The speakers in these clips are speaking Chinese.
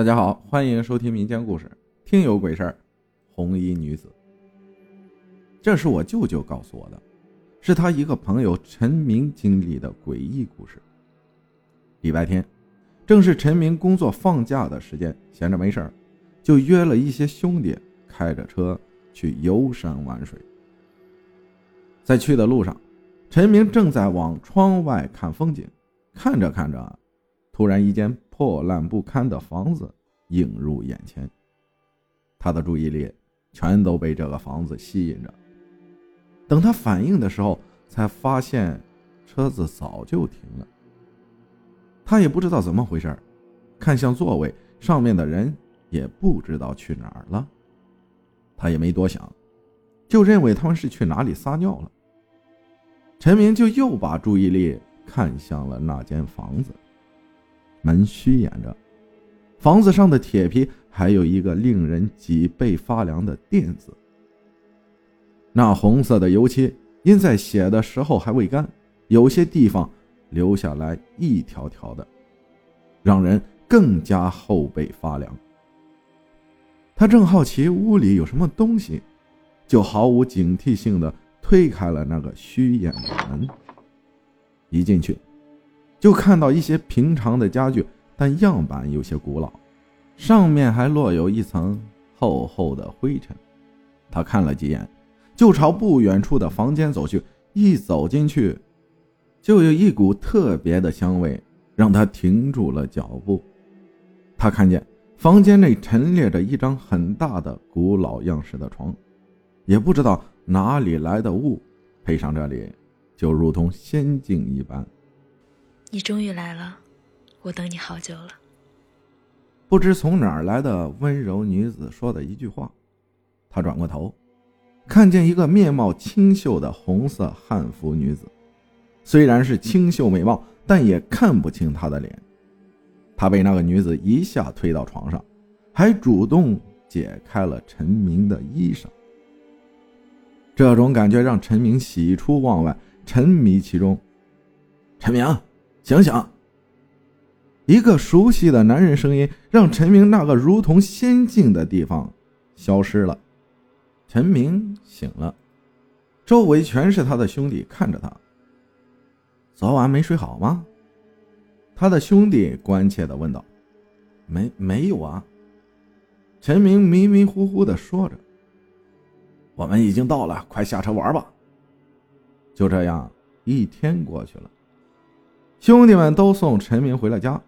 大家好，欢迎收听民间故事《听有鬼事儿》。红衣女子，这是我舅舅告诉我的，是他一个朋友陈明经历的诡异故事。礼拜天，正是陈明工作放假的时间，闲着没事儿，就约了一些兄弟开着车去游山玩水。在去的路上，陈明正在往窗外看风景，看着看着，突然一间破烂不堪的房子映入眼前，他的注意力。全都被这个房子吸引着。等他反应的时候，才发现车子早就停了。他也不知道怎么回事看向座位上面的人也不知道去哪儿了。他也没多想，就认为他们是去哪里撒尿了。陈明就又把注意力看向了那间房子，门虚掩着，房子上的铁皮。还有一个令人脊背发凉的“垫”子，那红色的油漆因在写的时候还未干，有些地方留下来一条条的，让人更加后背发凉。他正好奇屋里有什么东西，就毫无警惕性的推开了那个虚掩的门。一进去，就看到一些平常的家具，但样板有些古老。上面还落有一层厚厚的灰尘，他看了几眼，就朝不远处的房间走去。一走进去，就有一股特别的香味，让他停住了脚步。他看见房间内陈列着一张很大的古老样式的床，也不知道哪里来的雾，配上这里，就如同仙境一般。你终于来了，我等你好久了。不知从哪儿来的温柔女子说的一句话，他转过头，看见一个面貌清秀的红色汉服女子，虽然是清秀美貌，但也看不清她的脸。他被那个女子一下推到床上，还主动解开了陈明的衣裳。这种感觉让陈明喜出望外，沉迷其中。陈明，醒醒！一个熟悉的男人声音让陈明那个如同仙境的地方消失了。陈明醒了，周围全是他的兄弟看着他。昨晚没睡好吗？他的兄弟关切的问道。没没有啊。陈明迷迷糊糊的说着。我们已经到了，快下车玩吧。就这样，一天过去了，兄弟们都送陈明回了家。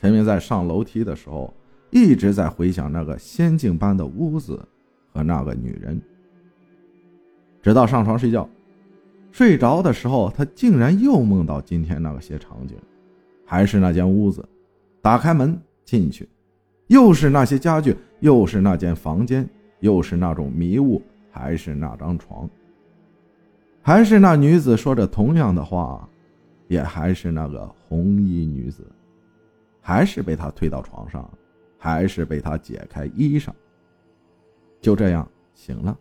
陈明在上楼梯的时候，一直在回想那个仙境般的屋子和那个女人。直到上床睡觉，睡着的时候，他竟然又梦到今天那些场景，还是那间屋子。打开门进去，又是那些家具，又是那间房间，又是那种迷雾，还是那张床，还是那女子说着同样的话，也还是那个红衣女子。还是被他推到床上，还是被他解开衣裳。就这样醒了。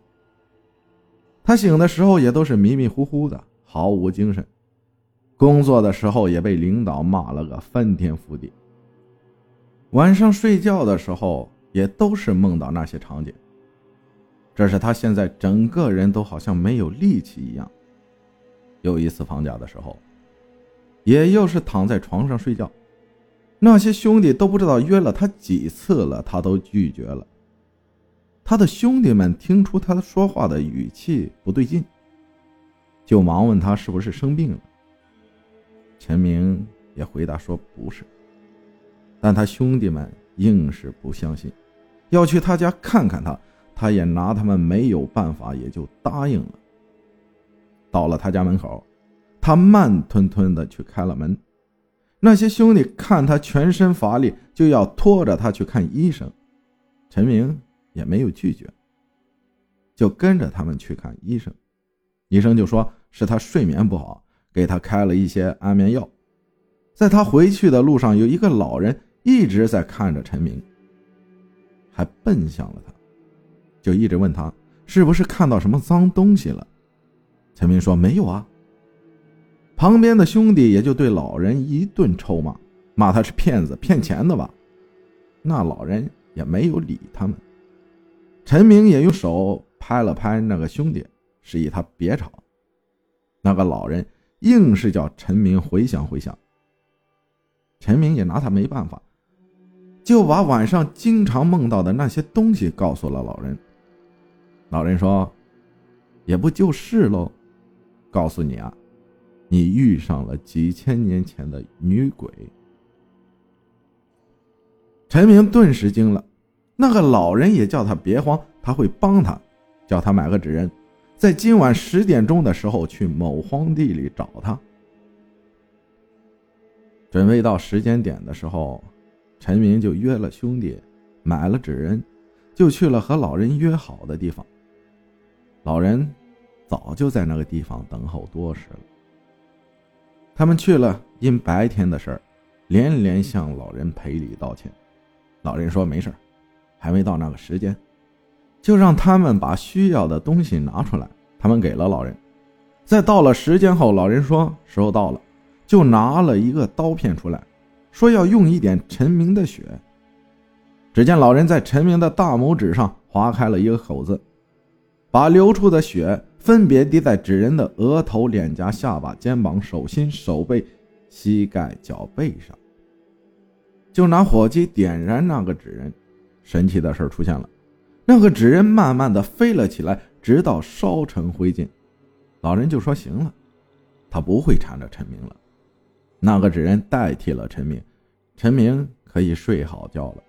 他醒的时候也都是迷迷糊糊的，毫无精神。工作的时候也被领导骂了个翻天覆地。晚上睡觉的时候也都是梦到那些场景。这是他现在整个人都好像没有力气一样。有一次放假的时候，也又是躺在床上睡觉。那些兄弟都不知道约了他几次了，他都拒绝了。他的兄弟们听出他说话的语气不对劲，就忙问他是不是生病了。陈明也回答说不是，但他兄弟们硬是不相信，要去他家看看他，他也拿他们没有办法，也就答应了。到了他家门口，他慢吞吞的去开了门。那些兄弟看他全身乏力，就要拖着他去看医生。陈明也没有拒绝，就跟着他们去看医生。医生就说是他睡眠不好，给他开了一些安眠药。在他回去的路上，有一个老人一直在看着陈明，还奔向了他，就一直问他是不是看到什么脏东西了。陈明说没有啊。旁边的兄弟也就对老人一顿臭骂，骂他是骗子、骗钱的吧。那老人也没有理他们。陈明也用手拍了拍那个兄弟，示意他别吵。那个老人硬是叫陈明回想回想。陈明也拿他没办法，就把晚上经常梦到的那些东西告诉了老人。老人说：“也不就是喽，告诉你啊，你遇上了几千年前的女鬼。”陈明顿时惊了，那个老人也叫他别慌，他会帮他，叫他买个纸人，在今晚十点钟的时候去某荒地里找他。准备到时间点的时候，陈明就约了兄弟，买了纸人，就去了和老人约好的地方。老人早就在那个地方等候多时了。他们去了，因白天的事儿，连连向老人赔礼道歉。老人说没事还没到那个时间，就让他们把需要的东西拿出来。他们给了老人，在到了时间后，老人说时候到了。就拿了一个刀片出来，说要用一点陈明的血。只见老人在陈明的大拇指上划开了一个口子，把流出的血分别滴在纸人的额头、脸颊、下巴、肩膀、手心、手背、膝盖、脚背上。就拿火机点燃那个纸人，神奇的事出现了，那个纸人慢慢的飞了起来，直到烧成灰烬。老人就说：“行了，他不会缠着陈明了。”那个纸人代替了陈明，陈明可以睡好觉了。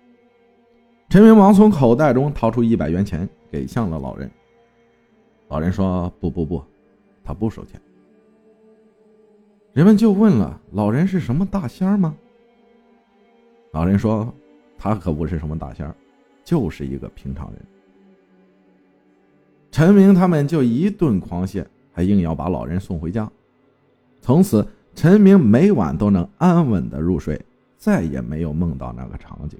陈明忙从口袋中掏出一百元钱，给向了老人。老人说：“不不不，他不收钱。”人们就问了：“老人是什么大仙吗？”老人说：“他可不是什么大仙就是一个平常人。”陈明他们就一顿狂谢，还硬要把老人送回家。从此。陈明每晚都能安稳的入睡，再也没有梦到那个场景，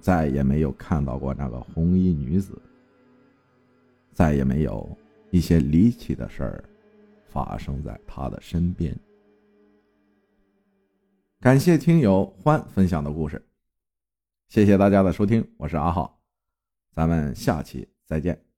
再也没有看到过那个红衣女子，再也没有一些离奇的事儿发生在他的身边。感谢听友欢分享的故事，谢谢大家的收听，我是阿浩，咱们下期再见。